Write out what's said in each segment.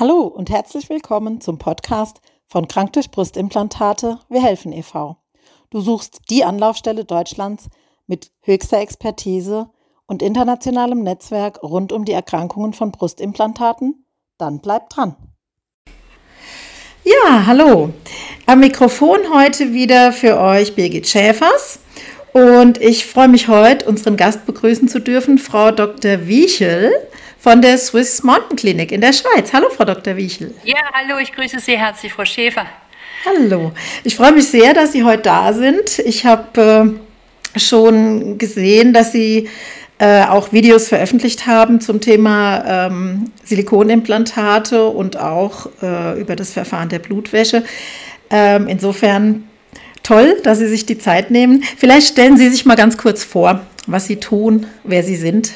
Hallo und herzlich willkommen zum Podcast von Krank durch Brustimplantate Wir helfen e.V. Du suchst die Anlaufstelle Deutschlands mit höchster Expertise und internationalem Netzwerk rund um die Erkrankungen von Brustimplantaten? Dann bleib dran. Ja, hallo. Am Mikrofon heute wieder für euch Birgit Schäfers. Und ich freue mich heute, unseren Gast begrüßen zu dürfen, Frau Dr. Wiechel von der Swiss Mountain Clinic in der Schweiz. Hallo, Frau Dr. Wiechel. Ja, hallo, ich grüße Sie herzlich, Frau Schäfer. Hallo, ich freue mich sehr, dass Sie heute da sind. Ich habe äh, schon gesehen, dass Sie äh, auch Videos veröffentlicht haben zum Thema ähm, Silikonimplantate und auch äh, über das Verfahren der Blutwäsche. Ähm, insofern toll, dass Sie sich die Zeit nehmen. Vielleicht stellen Sie sich mal ganz kurz vor, was Sie tun, wer Sie sind.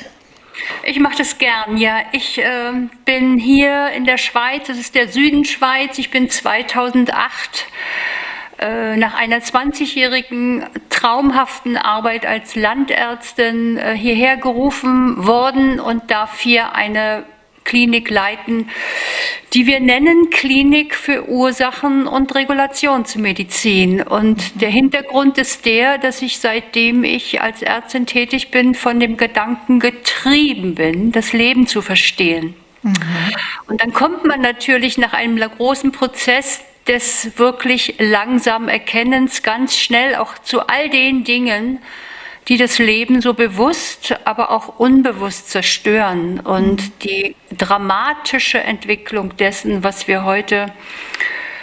Ich mache das gern, ja. Ich äh, bin hier in der Schweiz, das ist der Süden Schweiz. Ich bin 2008 äh, nach einer 20-jährigen traumhaften Arbeit als Landärztin äh, hierher gerufen worden und darf hier eine Klinik leiten, die wir nennen Klinik für Ursachen und Regulationsmedizin. Und der Hintergrund ist der, dass ich seitdem ich als Ärztin tätig bin, von dem Gedanken getrieben bin, das Leben zu verstehen. Mhm. Und dann kommt man natürlich nach einem großen Prozess des wirklich langsamen Erkennens ganz schnell auch zu all den Dingen, die das Leben so bewusst, aber auch unbewusst zerstören. Und die dramatische Entwicklung dessen, was wir heute,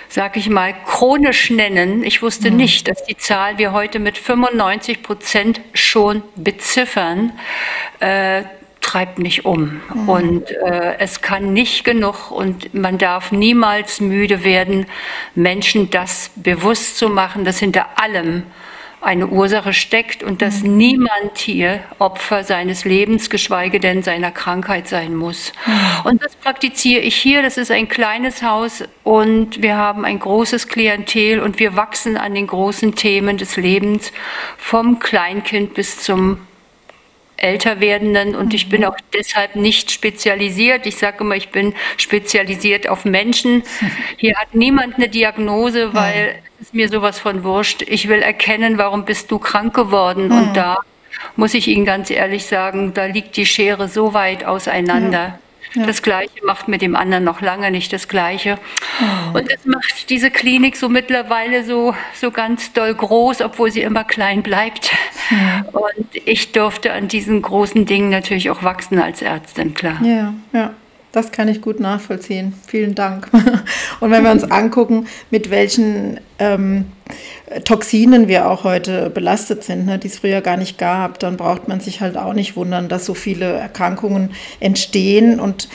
sag ich mal, chronisch nennen, ich wusste mhm. nicht, dass die Zahl wir heute mit 95 Prozent schon beziffern, äh, treibt mich um. Mhm. Und äh, es kann nicht genug und man darf niemals müde werden, Menschen das bewusst zu machen, dass hinter allem eine Ursache steckt und dass mhm. niemand hier Opfer seines Lebens, geschweige denn seiner Krankheit sein muss. Mhm. Und das praktiziere ich hier. Das ist ein kleines Haus und wir haben ein großes Klientel und wir wachsen an den großen Themen des Lebens vom Kleinkind bis zum älter werdenden und ich bin mhm. auch deshalb nicht spezialisiert. Ich sage immer, ich bin spezialisiert auf Menschen. Hier hat niemand eine Diagnose, weil ist mir sowas von wurscht. Ich will erkennen, warum bist du krank geworden. Mhm. Und da muss ich Ihnen ganz ehrlich sagen, da liegt die Schere so weit auseinander. Ja. Das Gleiche macht mit dem anderen noch lange nicht das Gleiche. Oh. Und das macht diese Klinik so mittlerweile so, so ganz doll groß, obwohl sie immer klein bleibt. Ja. Und ich durfte an diesen großen Dingen natürlich auch wachsen als Ärztin, klar. Ja, ja. Das kann ich gut nachvollziehen. Vielen Dank. Und wenn wir uns angucken, mit welchen ähm, Toxinen wir auch heute belastet sind, ne, die es früher gar nicht gab, dann braucht man sich halt auch nicht wundern, dass so viele Erkrankungen entstehen. Und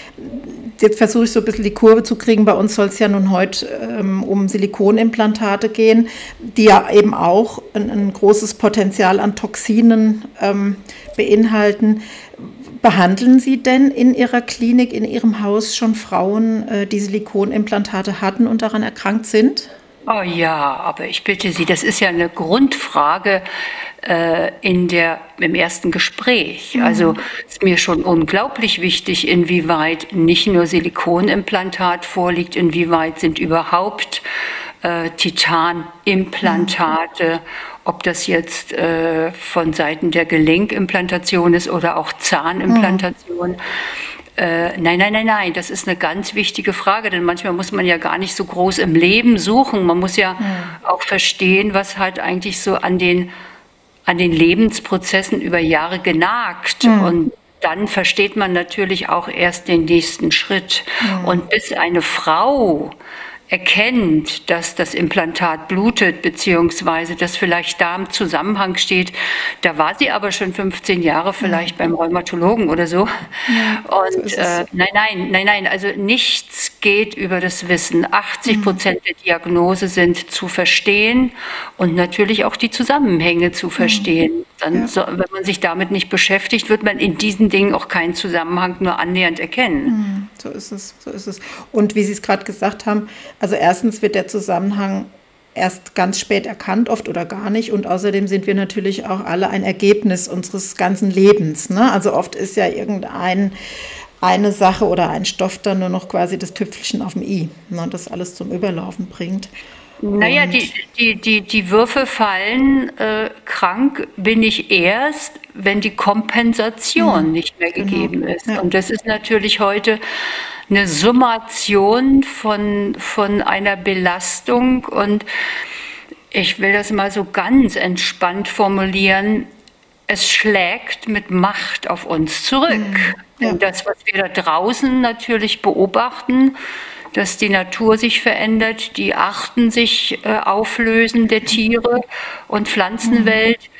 jetzt versuche ich so ein bisschen die Kurve zu kriegen. Bei uns soll es ja nun heute ähm, um Silikonimplantate gehen, die ja eben auch ein, ein großes Potenzial an Toxinen ähm, beinhalten. Behandeln Sie denn in Ihrer Klinik, in Ihrem Haus schon Frauen, äh, die Silikonimplantate hatten und daran erkrankt sind? Oh ja, aber ich bitte Sie, das ist ja eine Grundfrage äh, in der, im ersten Gespräch. Mhm. Also ist mir schon unglaublich wichtig, inwieweit nicht nur Silikonimplantat vorliegt, inwieweit sind überhaupt äh, Titanimplantate mhm ob das jetzt äh, von Seiten der Gelenkimplantation ist oder auch Zahnimplantation. Mhm. Äh, nein, nein, nein, nein, das ist eine ganz wichtige Frage, denn manchmal muss man ja gar nicht so groß im Leben suchen. Man muss ja mhm. auch verstehen, was halt eigentlich so an den, an den Lebensprozessen über Jahre genagt. Mhm. Und dann versteht man natürlich auch erst den nächsten Schritt. Mhm. Und bis eine Frau erkennt, dass das Implantat blutet, beziehungsweise dass vielleicht da im Zusammenhang steht. Da war sie aber schon 15 Jahre vielleicht beim Rheumatologen oder so. Ja, und so äh, nein, nein, nein, nein, also nichts geht über das Wissen. 80 Prozent mhm. der Diagnose sind zu verstehen und natürlich auch die Zusammenhänge zu verstehen. Mhm. Dann, ja. so, wenn man sich damit nicht beschäftigt, wird man in diesen Dingen auch keinen Zusammenhang nur annähernd erkennen. Mhm. So ist es, so ist es. Und wie Sie es gerade gesagt haben, also erstens wird der Zusammenhang erst ganz spät erkannt, oft oder gar nicht. Und außerdem sind wir natürlich auch alle ein Ergebnis unseres ganzen Lebens. Ne? Also oft ist ja irgendein eine Sache oder ein Stoff dann nur noch quasi das Tüpfelchen auf dem i, ne, das alles zum Überlaufen bringt. Naja, die, die, die, die Würfe fallen, äh, krank bin ich erst, wenn die Kompensation mhm. nicht mehr genau. gegeben genau. ist. Ja. Und das ist natürlich heute eine Summation von, von einer Belastung. Und ich will das mal so ganz entspannt formulieren. Es schlägt mit Macht auf uns zurück. Mhm. Ja. Und das, was wir da draußen natürlich beobachten, dass die Natur sich verändert, die Arten sich äh, auflösen der Tiere und Pflanzenwelt.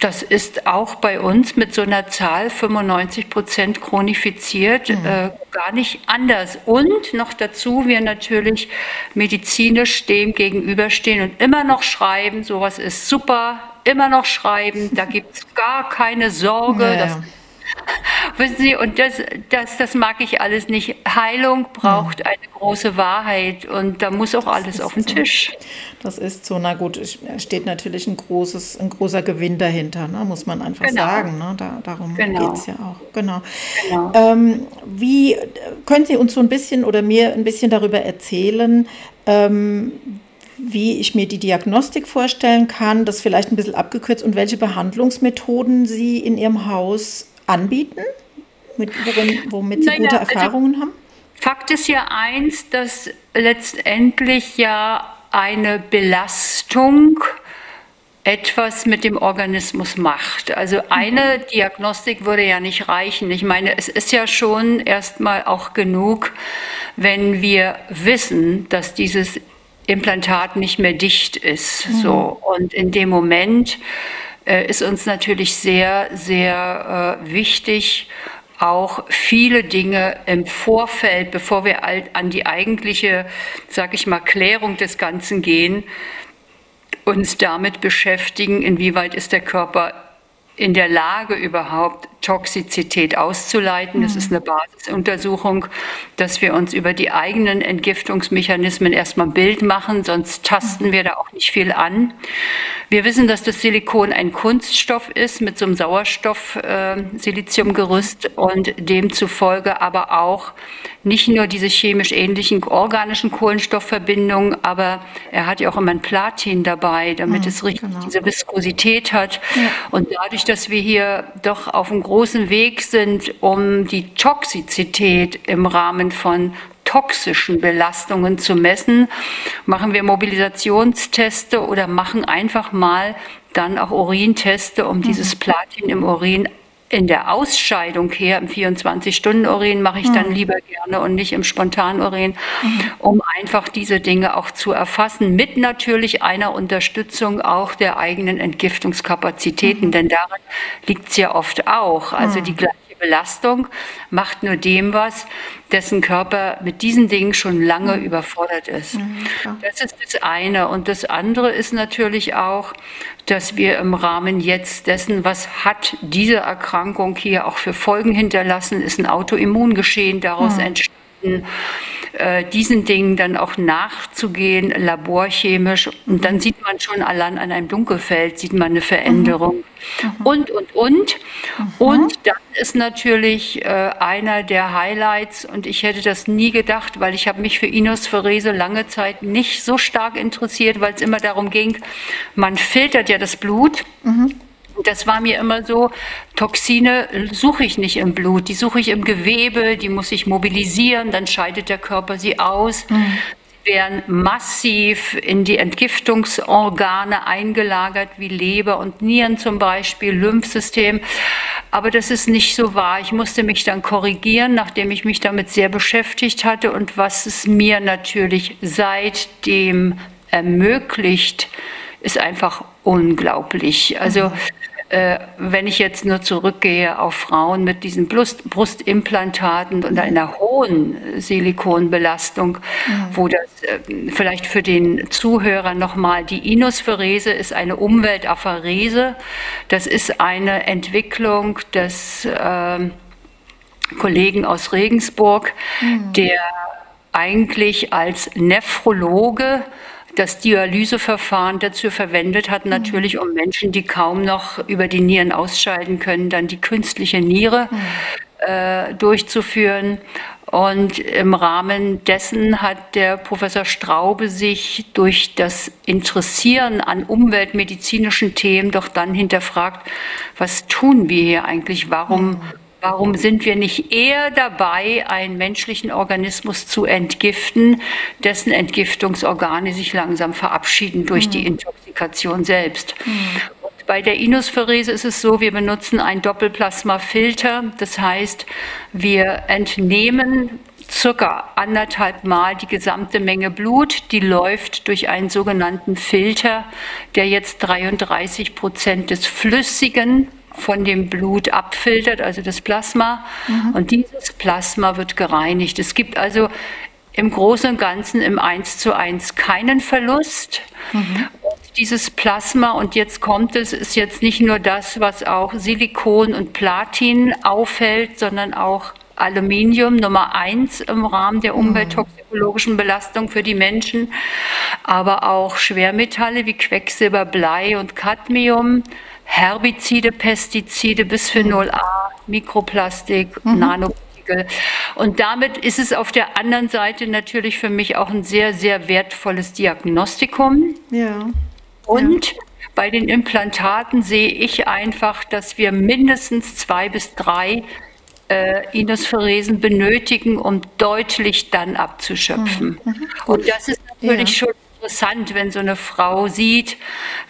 Das ist auch bei uns mit so einer Zahl 95 Prozent chronifiziert mhm. äh, gar nicht anders. Und noch dazu, wir natürlich medizinisch dem gegenüberstehen und immer noch schreiben, sowas ist super, immer noch schreiben, da gibt es gar keine Sorge. Ja, ja. Wissen Sie, und das, das, das mag ich alles nicht. Heilung braucht eine große Wahrheit und da muss auch alles auf den so. Tisch. Das ist so, na gut, steht natürlich ein, großes, ein großer Gewinn dahinter, ne, muss man einfach genau. sagen. Ne? Da, darum genau. geht es ja auch. Genau. genau. Ähm, wie können Sie uns so ein bisschen oder mir ein bisschen darüber erzählen, ähm, wie ich mir die Diagnostik vorstellen kann, das vielleicht ein bisschen abgekürzt und welche Behandlungsmethoden Sie in Ihrem Haus anbieten, mit, worin, womit Sie naja, gute also Erfahrungen also, haben? Fakt ist ja eins, dass letztendlich ja eine Belastung etwas mit dem Organismus macht. Also eine mhm. Diagnostik würde ja nicht reichen. Ich meine, es ist ja schon erstmal auch genug, wenn wir wissen, dass dieses Implantat nicht mehr dicht ist. Mhm. So. Und in dem Moment ist uns natürlich sehr, sehr äh, wichtig, auch viele Dinge im Vorfeld, bevor wir an die eigentliche, sag ich mal, Klärung des Ganzen gehen, uns damit beschäftigen, inwieweit ist der Körper in der Lage überhaupt Toxizität auszuleiten. Das ist mhm. eine Basisuntersuchung, dass wir uns über die eigenen Entgiftungsmechanismen erstmal ein Bild machen, sonst tasten wir da auch nicht viel an. Wir wissen, dass das Silikon ein Kunststoff ist mit so einem Sauerstoff-Siliziumgerüst äh, und demzufolge aber auch nicht nur diese chemisch ähnlichen organischen Kohlenstoffverbindungen, aber er hat ja auch immer ein Platin dabei, damit mhm, es richtig genau. diese Viskosität hat. Ja. Und dadurch, dass wir hier doch auf einem großen Weg sind, um die Toxizität im Rahmen von toxischen Belastungen zu messen, machen wir Mobilisationsteste oder machen einfach mal dann auch Urinteste, um dieses mhm. Platin im Urin in der Ausscheidung her, im 24-Stunden-Urin mache ich dann mhm. lieber gerne und nicht im Spontanurin, mhm. um einfach diese Dinge auch zu erfassen, mit natürlich einer Unterstützung auch der eigenen Entgiftungskapazitäten, mhm. denn daran liegt es ja oft auch. Also die gleiche Belastung macht nur dem was, dessen Körper mit diesen Dingen schon lange mhm. überfordert ist. Mhm, das ist das eine. Und das andere ist natürlich auch, dass wir im Rahmen jetzt dessen, was hat diese Erkrankung hier auch für Folgen hinterlassen, ist ein Autoimmungeschehen daraus mhm. entstanden diesen Dingen dann auch nachzugehen, laborchemisch. Und dann sieht man schon allein an einem Dunkelfeld, sieht man eine Veränderung. Mhm. Und, und, und. Mhm. Und dann ist natürlich äh, einer der Highlights, und ich hätte das nie gedacht, weil ich habe mich für Inosphorese lange Zeit nicht so stark interessiert, weil es immer darum ging, man filtert ja das Blut. Mhm. Das war mir immer so, Toxine suche ich nicht im Blut, die suche ich im Gewebe, die muss ich mobilisieren, dann scheidet der Körper sie aus. Mhm. Sie werden massiv in die Entgiftungsorgane eingelagert, wie Leber und Nieren zum Beispiel, Lymphsystem. Aber das ist nicht so wahr. Ich musste mich dann korrigieren, nachdem ich mich damit sehr beschäftigt hatte und was es mir natürlich seitdem ermöglicht, ist einfach unglaublich. Also mhm. Wenn ich jetzt nur zurückgehe auf Frauen mit diesen Brust, Brustimplantaten und einer hohen Silikonbelastung, mhm. wo das äh, vielleicht für den Zuhörer nochmal, die Inospherese ist eine Umweltapherese. Das ist eine Entwicklung des äh, Kollegen aus Regensburg, mhm. der eigentlich als Nephrologe das Dialyseverfahren dazu verwendet hat, natürlich um Menschen, die kaum noch über die Nieren ausscheiden können, dann die künstliche Niere mhm. äh, durchzuführen. Und im Rahmen dessen hat der Professor Straube sich durch das Interessieren an umweltmedizinischen Themen doch dann hinterfragt, was tun wir hier eigentlich? Warum, warum sind wir nicht eher dabei, einen menschlichen Organismus zu entgiften, dessen Entgiftungsorgane sich langsam verabschieden durch die Intoxikation selbst? Bei der Inosphärese ist es so, wir benutzen ein Doppelplasmafilter. Das heißt, wir entnehmen circa anderthalb Mal die gesamte Menge Blut. Die läuft durch einen sogenannten Filter, der jetzt 33 Prozent des Flüssigen von dem Blut abfiltert, also das Plasma. Mhm. Und dieses Plasma wird gereinigt. Es gibt also im Großen und Ganzen im 1 zu 1 keinen Verlust. Mhm dieses Plasma, und jetzt kommt es, ist jetzt nicht nur das, was auch Silikon und Platin aufhält, sondern auch Aluminium Nummer eins im Rahmen der mhm. umwelttoxikologischen Belastung für die Menschen, aber auch Schwermetalle wie Quecksilber, Blei und Cadmium, Herbizide, Pestizide, Bisphenol A, Mikroplastik, mhm. Nanopartikel. Und damit ist es auf der anderen Seite natürlich für mich auch ein sehr, sehr wertvolles Diagnostikum. Ja. Und ja. bei den Implantaten sehe ich einfach, dass wir mindestens zwei bis drei äh, Inospheresen benötigen, um deutlich dann abzuschöpfen. Mhm. mhm. Und das ist natürlich ja. schon interessant, wenn so eine Frau sieht,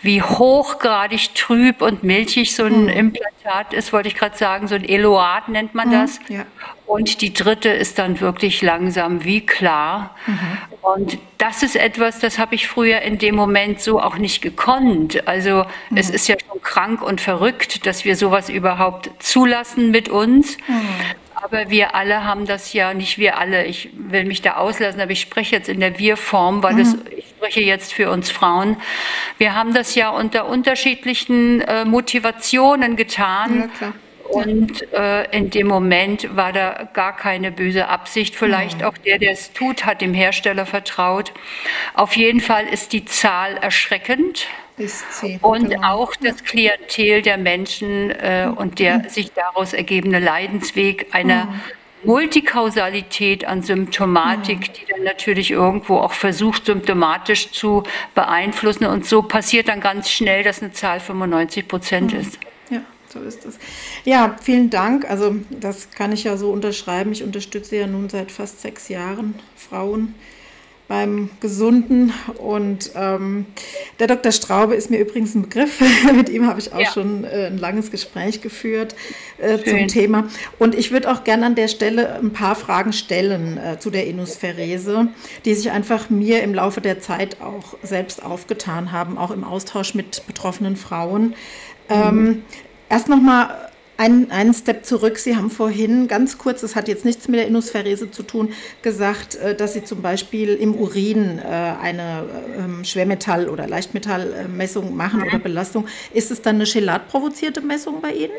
wie hochgradig trüb und milchig so ein mhm. Implantat ist, wollte ich gerade sagen, so ein Eloat nennt man mhm. das. Ja. Und die dritte ist dann wirklich langsam wie klar. Mhm. Und das ist etwas, das habe ich früher in dem Moment so auch nicht gekonnt. Also mhm. es ist ja schon krank und verrückt, dass wir sowas überhaupt zulassen mit uns. Mhm. Aber wir alle haben das ja, nicht wir alle, ich will mich da auslassen, aber ich spreche jetzt in der Wir-Form, weil das, mhm. ich spreche jetzt für uns Frauen. Wir haben das ja unter unterschiedlichen äh, Motivationen getan. Ja, und äh, in dem Moment war da gar keine böse Absicht. Vielleicht auch der, der es tut, hat dem Hersteller vertraut. Auf jeden Fall ist die Zahl erschreckend. Und auch das Klientel der Menschen äh, und der sich daraus ergebende Leidensweg einer mhm. Multikausalität an Symptomatik, mhm. die dann natürlich irgendwo auch versucht, symptomatisch zu beeinflussen. Und so passiert dann ganz schnell, dass eine Zahl 95 Prozent mhm. ist. Ja, so ist es. Ja, vielen Dank. Also das kann ich ja so unterschreiben. Ich unterstütze ja nun seit fast sechs Jahren Frauen beim Gesunden. Und ähm, der Dr. Straube ist mir übrigens ein Begriff. Mit ihm habe ich auch ja. schon äh, ein langes Gespräch geführt äh, zum Thema. Und ich würde auch gerne an der Stelle ein paar Fragen stellen äh, zu der Inuspherese, die sich einfach mir im Laufe der Zeit auch selbst aufgetan haben, auch im Austausch mit betroffenen Frauen. Mhm. Ähm, erst nochmal einen, einen Step zurück. Sie haben vorhin ganz kurz, das hat jetzt nichts mit der Inosphärese zu tun, gesagt, äh, dass Sie zum Beispiel im Urin äh, eine ähm, Schwermetall- oder Leichtmetallmessung machen oder Belastung. Ist es dann eine chelatprovozierte Messung bei Ihnen?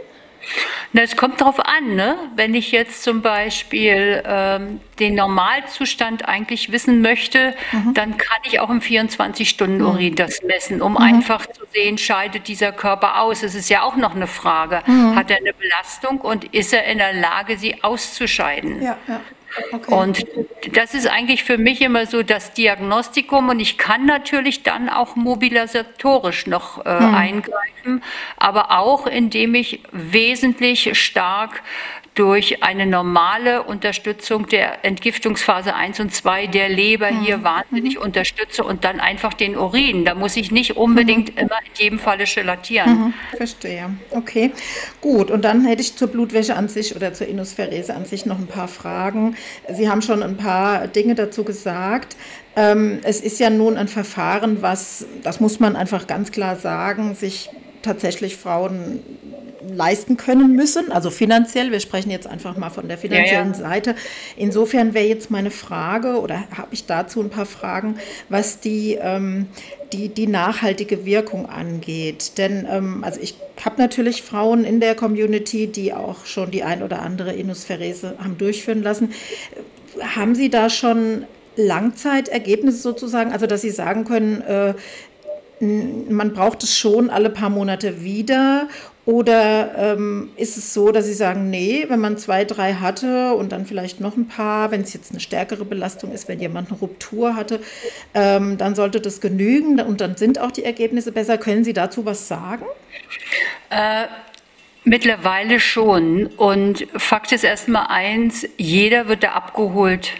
Es kommt darauf an, ne? wenn ich jetzt zum Beispiel ähm, den Normalzustand eigentlich wissen möchte, mhm. dann kann ich auch im 24-Stunden-Urin mhm. das messen, um mhm. einfach zu sehen, scheidet dieser Körper aus. Es ist ja auch noch eine Frage, mhm. hat er eine Belastung und ist er in der Lage, sie auszuscheiden? Ja, ja. Okay. Und das ist eigentlich für mich immer so das Diagnostikum und ich kann natürlich dann auch mobilisatorisch noch äh, hm. eingreifen, aber auch indem ich wesentlich stark durch eine normale Unterstützung der Entgiftungsphase 1 und 2 der Leber mhm. hier wahnsinnig mhm. unterstütze und dann einfach den Urin. Da muss ich nicht unbedingt mhm. immer in jedem Falle gelatieren. Mhm. Verstehe. Okay, gut. Und dann hätte ich zur Blutwäsche an sich oder zur Inosphärese an sich noch ein paar Fragen. Sie haben schon ein paar Dinge dazu gesagt. Ähm, es ist ja nun ein Verfahren, was, das muss man einfach ganz klar sagen, sich tatsächlich Frauen leisten können müssen, also finanziell. Wir sprechen jetzt einfach mal von der finanziellen ja, ja. Seite. Insofern wäre jetzt meine Frage oder habe ich dazu ein paar Fragen, was die, ähm, die, die nachhaltige Wirkung angeht. Denn ähm, also ich habe natürlich Frauen in der Community, die auch schon die ein oder andere Inosphärese haben durchführen lassen. Haben Sie da schon Langzeitergebnisse sozusagen, also dass Sie sagen können, äh, man braucht es schon alle paar Monate wieder oder ähm, ist es so, dass Sie sagen, nee, wenn man zwei, drei hatte und dann vielleicht noch ein paar, wenn es jetzt eine stärkere Belastung ist, wenn jemand eine Ruptur hatte, ähm, dann sollte das genügen und dann sind auch die Ergebnisse besser. Können Sie dazu was sagen? Äh, mittlerweile schon. Und Fakt ist erstmal eins, jeder wird da abgeholt,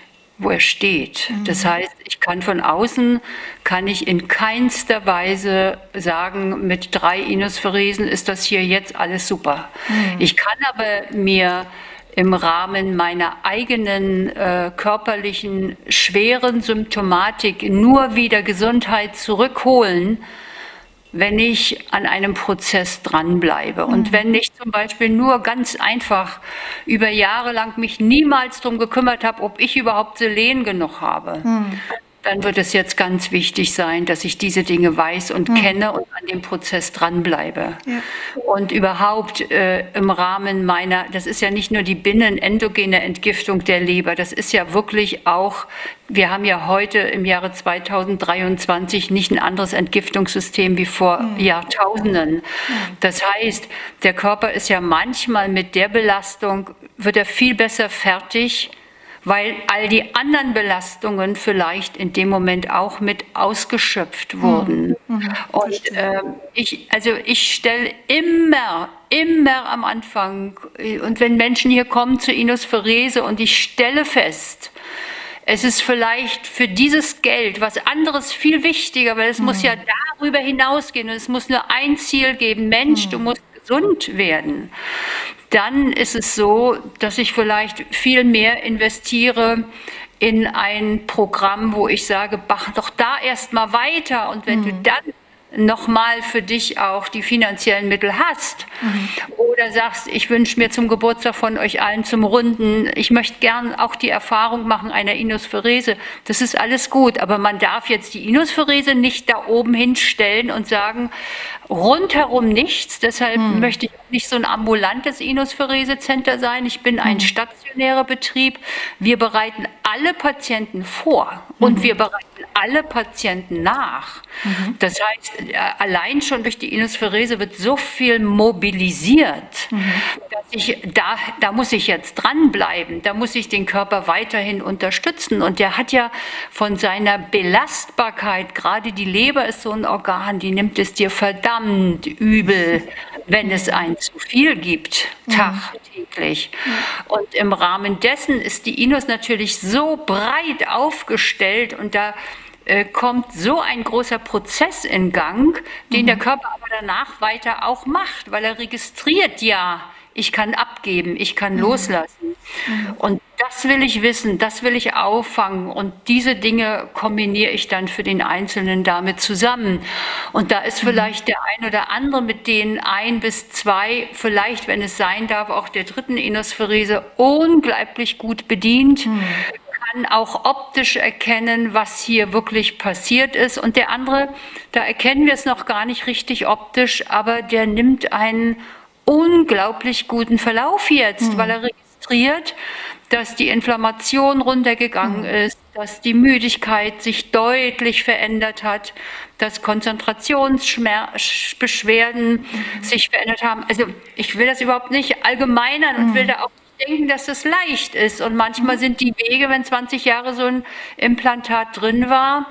wo er steht. Mhm. Das heißt, ich kann von außen, kann ich in keinster Weise sagen, mit drei Inosphoresen ist das hier jetzt alles super. Mhm. Ich kann aber mir im Rahmen meiner eigenen äh, körperlichen schweren Symptomatik nur wieder Gesundheit zurückholen, wenn ich an einem Prozess dranbleibe. Und mhm. wenn ich zum Beispiel nur ganz einfach über Jahre lang mich niemals darum gekümmert habe, ob ich überhaupt Selen genug habe, mhm dann wird es jetzt ganz wichtig sein, dass ich diese Dinge weiß und mhm. kenne und an dem Prozess dranbleibe. Ja. Und überhaupt äh, im Rahmen meiner, das ist ja nicht nur die binnenendogene Entgiftung der Leber, das ist ja wirklich auch, wir haben ja heute im Jahre 2023 nicht ein anderes Entgiftungssystem wie vor mhm. Jahrtausenden. Mhm. Das heißt, der Körper ist ja manchmal mit der Belastung, wird er viel besser fertig, weil all die anderen Belastungen vielleicht in dem Moment auch mit ausgeschöpft hm. wurden. Mhm. Und äh, ich, also ich stelle immer, immer am Anfang, und wenn Menschen hier kommen zur Inospherese und ich stelle fest, es ist vielleicht für dieses Geld was anderes viel wichtiger, weil es mhm. muss ja darüber hinausgehen und es muss nur ein Ziel geben. Mensch, mhm. du musst gesund werden dann ist es so, dass ich vielleicht viel mehr investiere in ein Programm, wo ich sage, mach doch da erst mal weiter und wenn mhm. du dann nochmal für dich auch die finanziellen Mittel hast. Mhm. Oder sagst, ich wünsche mir zum Geburtstag von euch allen zum Runden, ich möchte gern auch die Erfahrung machen einer Inospherese. Das ist alles gut, aber man darf jetzt die Inospherese nicht da oben hinstellen und sagen, rundherum nichts. Deshalb mhm. möchte ich nicht so ein ambulantes Inospherese-Center sein. Ich bin ein mhm. stationärer Betrieb. Wir bereiten alle Patienten vor und mhm. wir bereiten alle Patienten nach. Mhm. Das heißt, äh, allein schon durch die Inospherese wird so viel mobilisiert, mhm. dass ich da, da muss ich jetzt dranbleiben, da muss ich den Körper weiterhin unterstützen. Und der hat ja von seiner Belastbarkeit, gerade die Leber ist so ein Organ, die nimmt es dir verdammt übel, wenn es ein zu viel gibt, mhm. tagtäglich. Und im Rahmen dessen ist die Inus natürlich so breit aufgestellt und da äh, kommt so ein großer Prozess in Gang, den mhm. der Körper aber danach weiter auch macht, weil er registriert ja, ich kann abgeben, ich kann mhm. loslassen. Mhm. Und das will ich wissen, das will ich auffangen und diese Dinge kombiniere ich dann für den Einzelnen damit zusammen. Und da ist mhm. vielleicht der ein oder andere mit den ein bis zwei, vielleicht, wenn es sein darf, auch der dritten Inospherese unglaublich gut bedient. Mhm kann auch optisch erkennen, was hier wirklich passiert ist. Und der andere, da erkennen wir es noch gar nicht richtig optisch, aber der nimmt einen unglaublich guten Verlauf jetzt, mhm. weil er registriert, dass die Inflammation runtergegangen mhm. ist, dass die Müdigkeit sich deutlich verändert hat, dass Konzentrationsbeschwerden mhm. sich verändert haben. Also ich will das überhaupt nicht allgemeinern und will mhm. da auch denken, dass das leicht ist. Und manchmal sind die Wege, wenn 20 Jahre so ein Implantat drin war,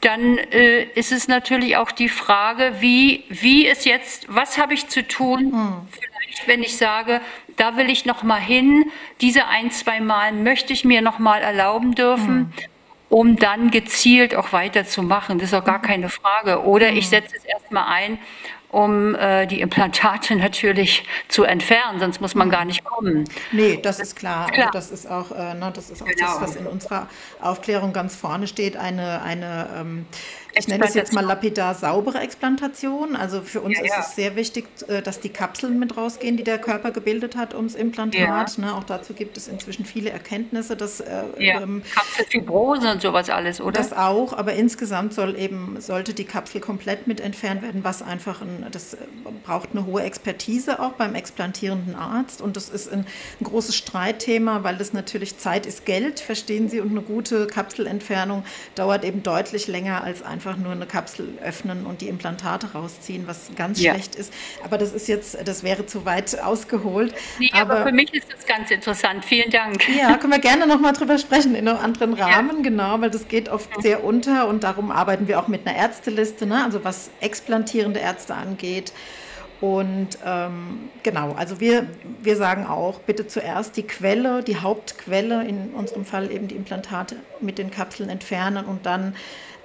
dann äh, ist es natürlich auch die Frage, wie, wie ist jetzt, was habe ich zu tun? Hm. Vielleicht, wenn ich sage, da will ich noch mal hin, diese ein, zwei Mal möchte ich mir noch mal erlauben dürfen. Hm um dann gezielt auch weiterzumachen. Das ist auch gar hm. keine Frage. Oder ich hm. setze es erstmal ein um äh, die Implantate natürlich zu entfernen, sonst muss man gar nicht kommen. Nee, das ist klar. Also klar. Also das ist auch, äh, ne, das, ist auch genau. das, was in unserer Aufklärung ganz vorne steht, eine, eine ähm, ich nenne es jetzt mal lapidar saubere Explantation. Also für uns ja, ist ja. es sehr wichtig, äh, dass die Kapseln mit rausgehen, die der Körper gebildet hat ums Implantat. Ja. Ne, auch dazu gibt es inzwischen viele Erkenntnisse. Dass, äh, ähm, Kapselfibrose und sowas alles, oder? Das auch, aber insgesamt soll eben, sollte die Kapsel komplett mit entfernt werden, was einfach, ein, das äh, braucht eine hohe Expertise auch beim explantierenden Arzt. Und das ist ein, ein großes Streitthema, weil das natürlich Zeit ist Geld, verstehen Sie, und eine gute Kapselentfernung dauert eben deutlich länger als ein einfach nur eine Kapsel öffnen und die Implantate rausziehen, was ganz ja. schlecht ist. Aber das ist jetzt, das wäre zu weit ausgeholt. Nee, aber, aber, für mich ist das ganz interessant. Vielen Dank. Ja, können wir gerne nochmal drüber sprechen in einem anderen Rahmen, ja. genau, weil das geht oft sehr unter und darum arbeiten wir auch mit einer Ärzteliste, ne? also was explantierende Ärzte angeht. Und ähm, genau, also wir, wir sagen auch, bitte zuerst die Quelle, die Hauptquelle, in unserem Fall eben die Implantate mit den Kapseln entfernen und dann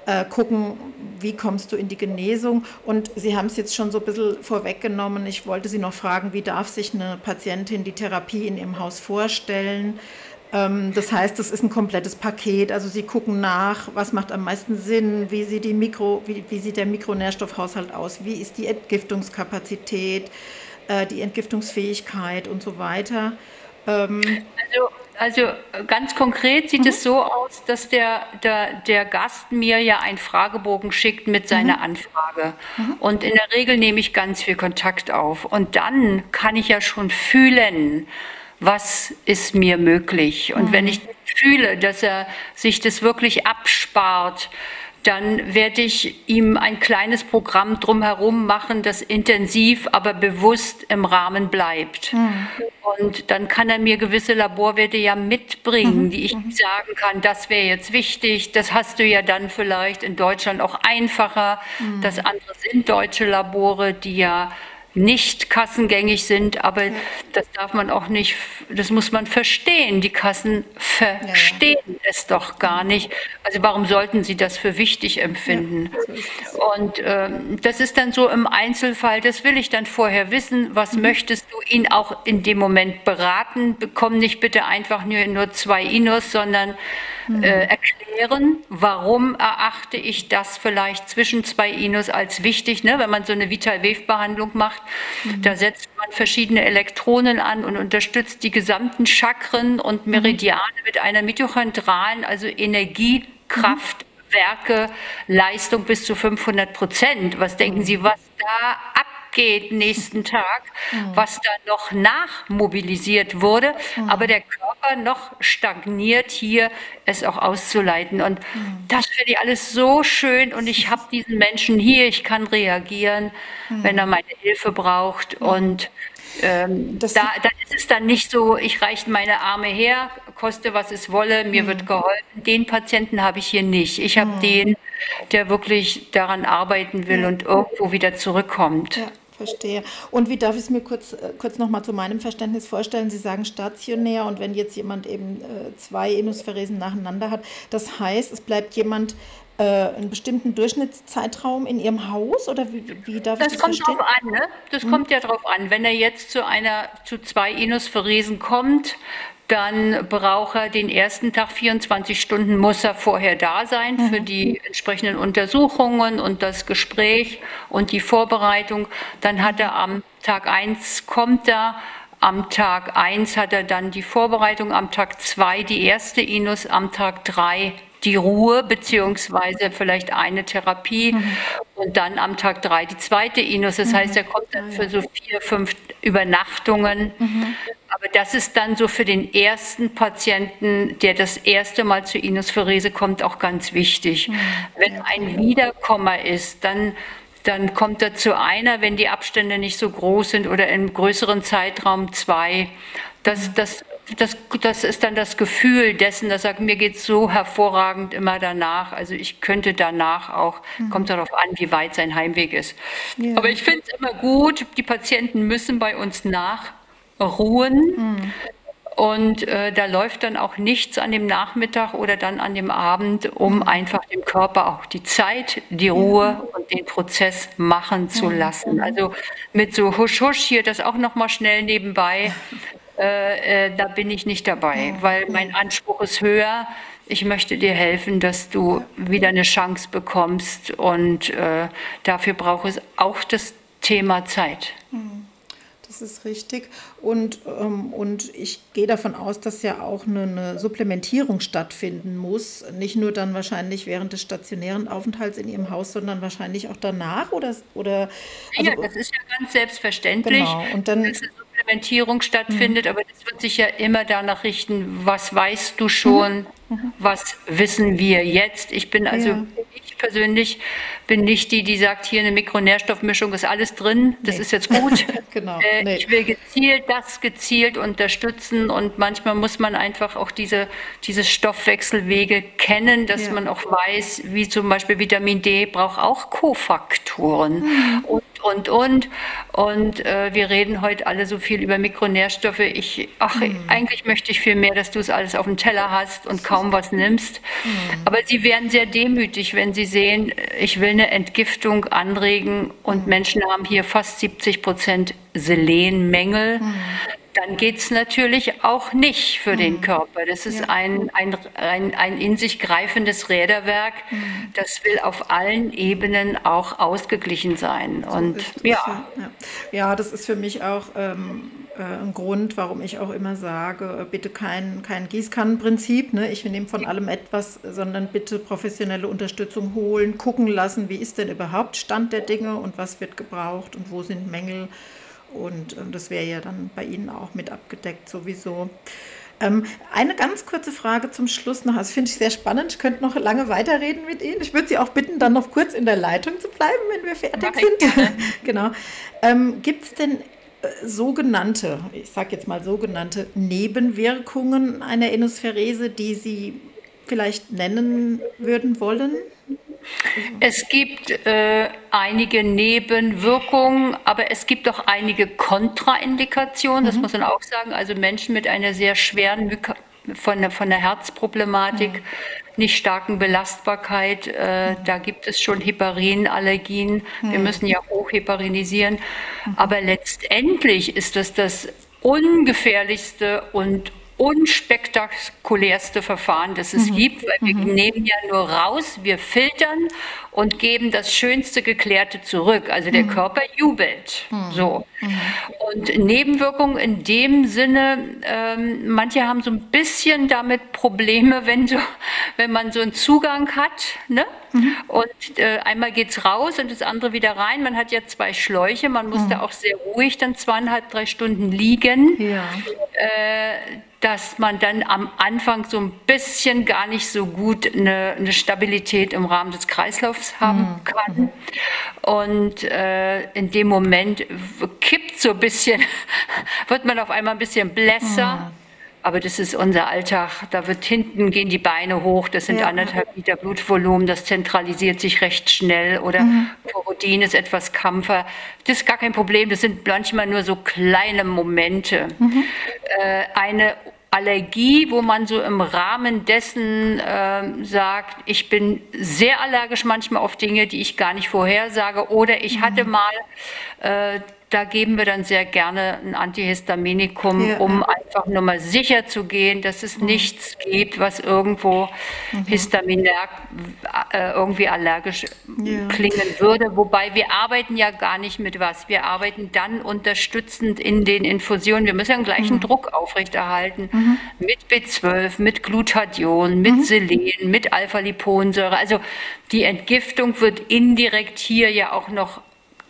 äh, gucken, wie kommst du in die Genesung. Und Sie haben es jetzt schon so ein bisschen vorweggenommen. Ich wollte Sie noch fragen, wie darf sich eine Patientin die Therapie in ihrem Haus vorstellen? Ähm, das heißt, es ist ein komplettes Paket. Also Sie gucken nach, was macht am meisten Sinn, wie sieht, Mikro, wie, wie sieht der Mikronährstoffhaushalt aus, wie ist die Entgiftungskapazität, äh, die Entgiftungsfähigkeit und so weiter. Ähm, also also ganz konkret sieht mhm. es so aus, dass der, der, der Gast mir ja einen Fragebogen schickt mit seiner mhm. Anfrage. Mhm. Und in der Regel nehme ich ganz viel Kontakt auf. Und dann kann ich ja schon fühlen, was ist mir möglich. Und mhm. wenn ich fühle, dass er sich das wirklich abspart, dann werde ich ihm ein kleines Programm drumherum machen, das intensiv, aber bewusst im Rahmen bleibt. Mhm. Und dann kann er mir gewisse Laborwerte ja mitbringen, mhm. die ich mhm. sagen kann, das wäre jetzt wichtig, das hast du ja dann vielleicht in Deutschland auch einfacher. Mhm. Das andere sind deutsche Labore, die ja nicht kassengängig sind, aber ja. das darf man auch nicht, das muss man verstehen. Die Kassen verstehen ja. es doch gar nicht. Also warum sollten sie das für wichtig empfinden? Ja, und äh, das ist dann so im Einzelfall, das will ich dann vorher wissen, was mhm. möchtest du ihn auch in dem Moment beraten? Bekomm nicht bitte einfach nur, nur zwei Inos, sondern mhm. äh, erklären, warum erachte ich das vielleicht zwischen zwei Inos als wichtig, ne? wenn man so eine Vital-Wave-Behandlung macht Mhm. Da setzt man verschiedene Elektronen an und unterstützt die gesamten Chakren und mhm. Meridiane mhm. mit einer mitochondralen, also Energiekraft. Werke, Leistung bis zu 500 Prozent. Was denken mhm. Sie, was da abgeht nächsten Tag, mhm. was da noch nachmobilisiert wurde, mhm. aber der Körper noch stagniert hier, es auch auszuleiten. Und mhm. das finde ich alles so schön und ich habe diesen Menschen hier, ich kann reagieren, wenn er meine Hilfe braucht und ähm, da, da, ist es dann nicht so, ich reiche meine Arme her, koste was es wolle, mir mhm. wird geholfen. Den Patienten habe ich hier nicht. Ich habe mhm. den, der wirklich daran arbeiten will ja. und irgendwo wieder zurückkommt. Ja. Verstehe. Und wie darf ich es mir kurz, äh, kurz nochmal zu meinem Verständnis vorstellen? Sie sagen stationär und wenn jetzt jemand eben äh, zwei Enuspheresen nacheinander hat, das heißt, es bleibt jemand äh, einen bestimmten Durchschnittszeitraum in Ihrem Haus oder wie, wie darf das ich das kommt verstehen? drauf an, ne? Das hm. kommt ja drauf an. Wenn er jetzt zu einer zu zwei Enuspheresen kommt, dann braucht er den ersten Tag 24 Stunden muss er vorher da sein mhm. für die entsprechenden Untersuchungen und das Gespräch und die Vorbereitung. Dann hat er am Tag 1 kommt er, am Tag 1 hat er dann die Vorbereitung, am Tag 2 die erste Inus, am Tag 3 die Ruhe beziehungsweise vielleicht eine Therapie mhm. und dann am Tag 3 die zweite Inus. Das mhm. heißt, er kommt dann für so vier, fünf Übernachtungen. Aber das ist dann so für den ersten Patienten, der das erste Mal zur Inuspherese kommt, auch ganz wichtig. Mhm. Wenn ein Wiederkommer ist, dann dann kommt er zu einer, wenn die Abstände nicht so groß sind oder im größeren Zeitraum zwei. Das, mhm. das, das, das ist dann das Gefühl dessen, dass sagt, mir geht es so hervorragend immer danach. Also ich könnte danach auch, mhm. kommt darauf an, wie weit sein Heimweg ist. Ja. Aber ich finde es immer gut, die Patienten müssen bei uns nach ruhen. Mhm. Und äh, da läuft dann auch nichts an dem Nachmittag oder dann an dem Abend, um mhm. einfach dem Körper auch die Zeit, die Ruhe und den Prozess machen zu lassen. Also mit so husch husch hier das auch noch mal schnell nebenbei, äh, äh, da bin ich nicht dabei, weil mein Anspruch ist höher. Ich möchte dir helfen, dass du wieder eine Chance bekommst und äh, dafür braucht es auch das Thema Zeit. Mhm. Das ist richtig. Und, ähm, und ich gehe davon aus, dass ja auch eine, eine, Supplementierung stattfinden muss. Nicht nur dann wahrscheinlich während des stationären Aufenthalts in Ihrem Haus, sondern wahrscheinlich auch danach. Oder, oder, also, ja, das ist ja ganz selbstverständlich. Genau. Und dann, dass eine Supplementierung stattfindet, mhm. aber das wird sich ja immer danach richten, was weißt du schon, mhm. mhm. was wissen wir jetzt. Ich bin also, ja. Ich persönlich bin nicht die, die sagt, hier eine Mikronährstoffmischung ist alles drin, das nee. ist jetzt gut. genau. Äh, nee. Ich will gezielt das gezielt unterstützen und manchmal muss man einfach auch diese, diese Stoffwechselwege kennen, dass ja. man auch weiß, wie zum Beispiel Vitamin D braucht auch Kofaktoren. Mhm. Und und, und. Und äh, wir reden heute alle so viel über Mikronährstoffe. Ich, ach, mhm. eigentlich möchte ich viel mehr, dass du es alles auf dem Teller hast und kaum was nimmst. Mhm. Aber sie werden sehr demütig, wenn sie sehen, ich will eine Entgiftung anregen und mhm. Menschen haben hier fast 70 Prozent Selenmängel. Mhm dann geht es natürlich auch nicht für mhm. den Körper. Das ist ja. ein, ein, ein, ein, in sich greifendes Räderwerk. Mhm. Das will auf allen Ebenen auch ausgeglichen sein. So Und ja. ja. ja. das ist für mich auch ähm, äh, ein Grund, warum ich auch immer sage, äh, bitte kein, kein Gießkannenprinzip. Ne? Ich nehme von allem etwas, sondern bitte professionelle Unterstützung holen, gucken lassen, wie ist denn überhaupt Stand der Dinge und was wird gebraucht und wo sind Mängel. Und äh, das wäre ja dann bei Ihnen auch mit abgedeckt sowieso. Ähm, eine ganz kurze Frage zum Schluss noch. Das finde ich sehr spannend. Ich könnte noch lange weiterreden mit Ihnen. Ich würde Sie auch bitten, dann noch kurz in der Leitung zu bleiben, wenn wir fertig sind. genau. Ähm, Gibt es denn äh, sogenannte, ich sage jetzt mal sogenannte Nebenwirkungen einer Enosphärese, die Sie vielleicht nennen würden wollen? Es gibt äh, einige Nebenwirkungen, aber es gibt auch einige Kontraindikationen, mhm. das muss man auch sagen. Also Menschen mit einer sehr schweren Myka von, der, von der Herzproblematik, mhm. nicht starken Belastbarkeit, äh, mhm. da gibt es schon Heparinallergien. Wir mhm. müssen ja hochheparinisieren. Mhm. Aber letztendlich ist das das ungefährlichste und unspektakulärste Verfahren, das es mhm. gibt, weil wir mhm. nehmen ja nur raus, wir filtern und geben das schönste Geklärte zurück. Also der mhm. Körper jubelt. Mhm. So. Mhm. Und Nebenwirkungen in dem Sinne, ähm, manche haben so ein bisschen damit Probleme, wenn, so, wenn man so einen Zugang hat. Ne? Mhm. Und äh, einmal geht es raus und das andere wieder rein. Man hat ja zwei Schläuche, man muss da auch sehr ruhig dann zweieinhalb, drei Stunden liegen. Ja. Äh, dass man dann am Anfang so ein bisschen gar nicht so gut eine, eine Stabilität im Rahmen des Kreislaufs haben mhm. kann. Und äh, in dem Moment kippt so ein bisschen, wird man auf einmal ein bisschen blässer. Aber das ist unser Alltag. Da wird hinten gehen die Beine hoch. Das sind ja. anderthalb Liter Blutvolumen. Das zentralisiert sich recht schnell. Oder mhm. Porodin ist etwas Kampfer. Das ist gar kein Problem. Das sind manchmal nur so kleine Momente. Mhm. Äh, eine Allergie, wo man so im Rahmen dessen äh, sagt, ich bin sehr allergisch manchmal auf Dinge, die ich gar nicht vorhersage oder ich hatte mhm. mal äh, da geben wir dann sehr gerne ein Antihistaminikum, ja. um einfach nur mal sicher zu gehen, dass es mhm. nichts gibt, was irgendwo mhm. histaminär äh, irgendwie allergisch ja. klingen würde. Wobei wir arbeiten ja gar nicht mit was. Wir arbeiten dann unterstützend in den Infusionen. Wir müssen ja den gleichen mhm. Druck aufrechterhalten mhm. mit B12, mit Glutathion, mit mhm. Selen, mit Alpha-Liponsäure. Also die Entgiftung wird indirekt hier ja auch noch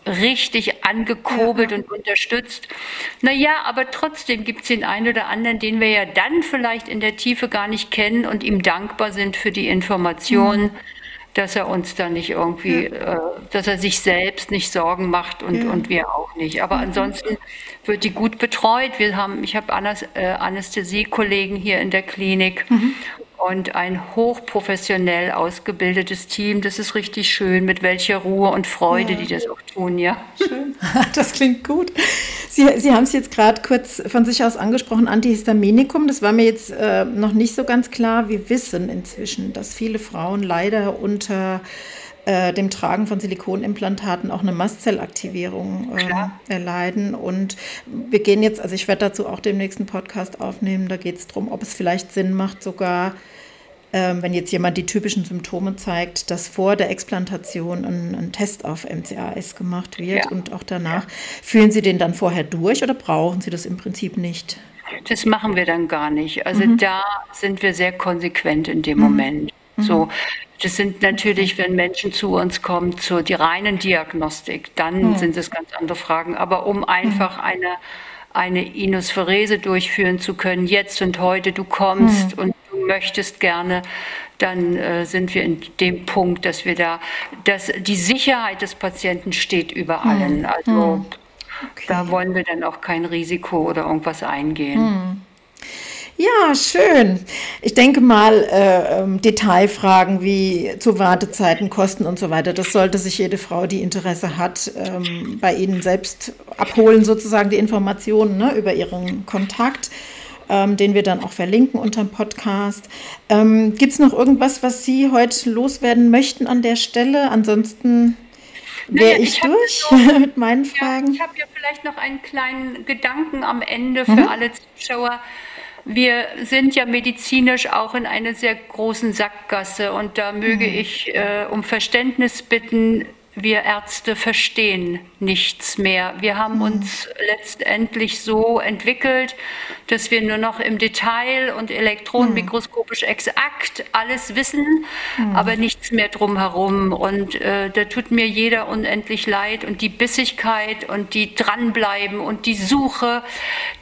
richtig angekurbelt ja. und unterstützt. Naja, aber trotzdem gibt es den einen oder anderen, den wir ja dann vielleicht in der Tiefe gar nicht kennen und ihm dankbar sind für die Informationen. Mhm. Dass er uns da nicht irgendwie, ja. äh, dass er sich selbst nicht Sorgen macht und, ja. und wir auch nicht. Aber mhm. ansonsten wird die gut betreut. Wir haben, ich habe äh, Anästhesiekollegen hier in der Klinik mhm und ein hochprofessionell ausgebildetes Team. Das ist richtig schön, mit welcher Ruhe und Freude ja. die das auch tun, ja. Schön, das klingt gut. Sie, Sie haben es jetzt gerade kurz von sich aus angesprochen, Antihistaminikum. Das war mir jetzt äh, noch nicht so ganz klar. Wir wissen inzwischen, dass viele Frauen leider unter äh, dem Tragen von Silikonimplantaten auch eine Mastzellaktivierung äh, erleiden. Und wir gehen jetzt, also ich werde dazu auch den nächsten Podcast aufnehmen, da geht es darum, ob es vielleicht Sinn macht, sogar wenn jetzt jemand die typischen Symptome zeigt, dass vor der Explantation ein, ein Test auf MCAS gemacht wird ja. und auch danach. Führen Sie den dann vorher durch oder brauchen Sie das im Prinzip nicht? Das machen wir dann gar nicht. Also mhm. da sind wir sehr konsequent in dem mhm. Moment. So, mhm. das sind natürlich, wenn Menschen zu uns kommen, zur die reinen Diagnostik, dann mhm. sind es ganz andere Fragen. Aber um einfach mhm. eine eine Inospherese durchführen zu können, jetzt und heute, du kommst mhm. und möchtest gerne, dann äh, sind wir in dem Punkt, dass wir da, dass die Sicherheit des Patienten steht über hm. allen. Also hm. okay. da wollen wir dann auch kein Risiko oder irgendwas eingehen. Hm. Ja, schön. Ich denke mal, äh, ähm, Detailfragen wie zu Wartezeiten, Kosten und so weiter, das sollte sich jede Frau, die Interesse hat, ähm, bei Ihnen selbst abholen, sozusagen die Informationen ne, über Ihren Kontakt ähm, den wir dann auch verlinken unter dem Podcast. Ähm, Gibt es noch irgendwas, was Sie heute loswerden möchten an der Stelle? Ansonsten wäre ich, ich durch noch, mit meinen Fragen. Ja, ich habe ja vielleicht noch einen kleinen Gedanken am Ende für mhm. alle Zuschauer. Wir sind ja medizinisch auch in einer sehr großen Sackgasse und da möge mhm. ich äh, um Verständnis bitten, wir Ärzte verstehen nichts mehr. Wir haben mhm. uns letztendlich so entwickelt, dass wir nur noch im Detail und elektronenmikroskopisch mhm. exakt alles wissen, mhm. aber nichts mehr drumherum. Und äh, da tut mir jeder unendlich leid. Und die Bissigkeit und die Dranbleiben und die Suche,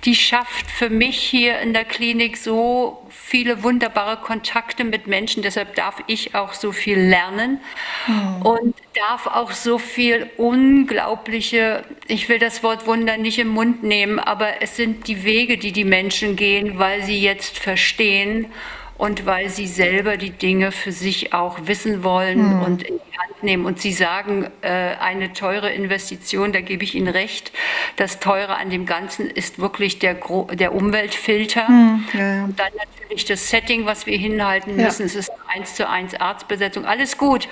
die schafft für mich hier in der Klinik so viele wunderbare Kontakte mit Menschen. Deshalb darf ich auch so viel lernen und darf auch so viel unglaubliche, ich will das Wort Wunder nicht im Mund nehmen, aber es sind die Wege, die die Menschen gehen, weil sie jetzt verstehen und weil sie selber die Dinge für sich auch wissen wollen hm. und in die Hand nehmen. Und Sie sagen, äh, eine teure Investition, da gebe ich Ihnen recht. Das Teure an dem Ganzen ist wirklich der, Gro der Umweltfilter. Hm. Ja, ja. Und dann natürlich das Setting, was wir hinhalten müssen. Ja. Es ist eins zu eins Arztbesetzung, alles gut.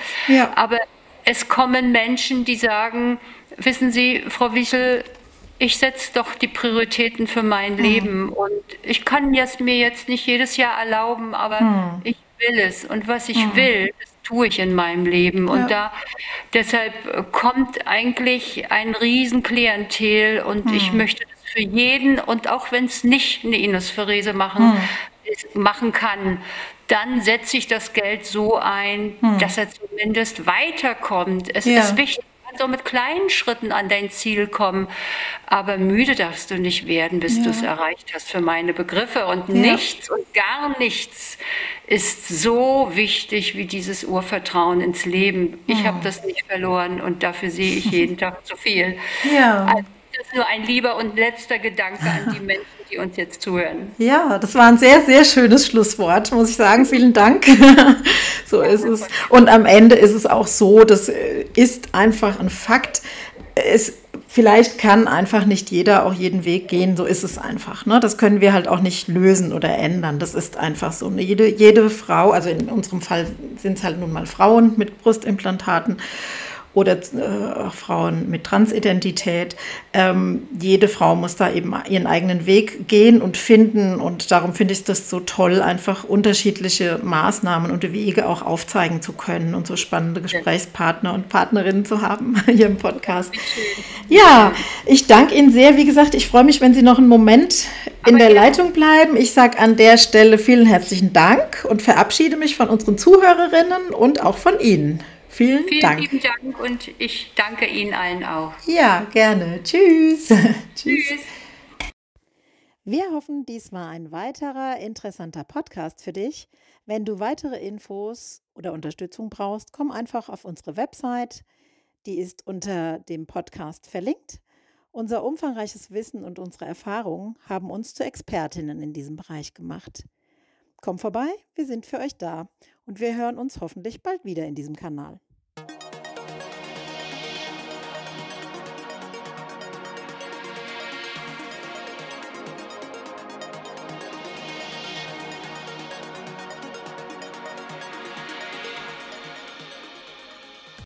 Aber es kommen Menschen, die sagen, wissen Sie, Frau Wichel, ich setze doch die Prioritäten für mein hm. Leben und ich kann es mir jetzt nicht jedes Jahr erlauben, aber hm. ich will es und was ich hm. will, das tue ich in meinem Leben und ja. da deshalb kommt eigentlich ein Riesenklientel und ich hm. möchte das für jeden und auch wenn es nicht eine Inosphärese machen, hm. Machen kann, dann setze ich das Geld so ein, hm. dass er zumindest weiterkommt. Es ja. ist wichtig, so mit kleinen Schritten an dein Ziel kommen. Aber müde darfst du nicht werden, bis ja. du es erreicht hast, für meine Begriffe. Und ja. nichts und gar nichts ist so wichtig wie dieses Urvertrauen ins Leben. Ich oh. habe das nicht verloren und dafür sehe ich jeden Tag zu viel. Ja. Also, das ist nur ein lieber und letzter Gedanke an die Menschen, die uns jetzt zuhören. Ja, das war ein sehr, sehr schönes Schlusswort, muss ich sagen. Vielen Dank. so ist es. Und am Ende ist es auch so, das äh, ist einfach ein Fakt. Es vielleicht kann einfach nicht jeder auch jeden Weg gehen, so ist es einfach. Ne? Das können wir halt auch nicht lösen oder ändern. Das ist einfach so. Jede, jede Frau, also in unserem Fall sind es halt nun mal Frauen mit Brustimplantaten, oder äh, Frauen mit Transidentität. Ähm, jede Frau muss da eben ihren eigenen Weg gehen und finden. Und darum finde ich das so toll, einfach unterschiedliche Maßnahmen und Wege auch aufzeigen zu können und so spannende Gesprächspartner und Partnerinnen zu haben hier im Podcast. Ja, ich danke Ihnen sehr. Wie gesagt, ich freue mich, wenn Sie noch einen Moment in der Leitung bleiben. Ich sage an der Stelle vielen herzlichen Dank und verabschiede mich von unseren Zuhörerinnen und auch von Ihnen. Vielen, Vielen Dank. lieben Dank und ich danke Ihnen allen auch. Ja, gerne. Tschüss. Tschüss. Wir hoffen, dies war ein weiterer interessanter Podcast für dich. Wenn du weitere Infos oder Unterstützung brauchst, komm einfach auf unsere Website. Die ist unter dem Podcast verlinkt. Unser umfangreiches Wissen und unsere Erfahrungen haben uns zu Expertinnen in diesem Bereich gemacht. Komm vorbei, wir sind für euch da und wir hören uns hoffentlich bald wieder in diesem Kanal.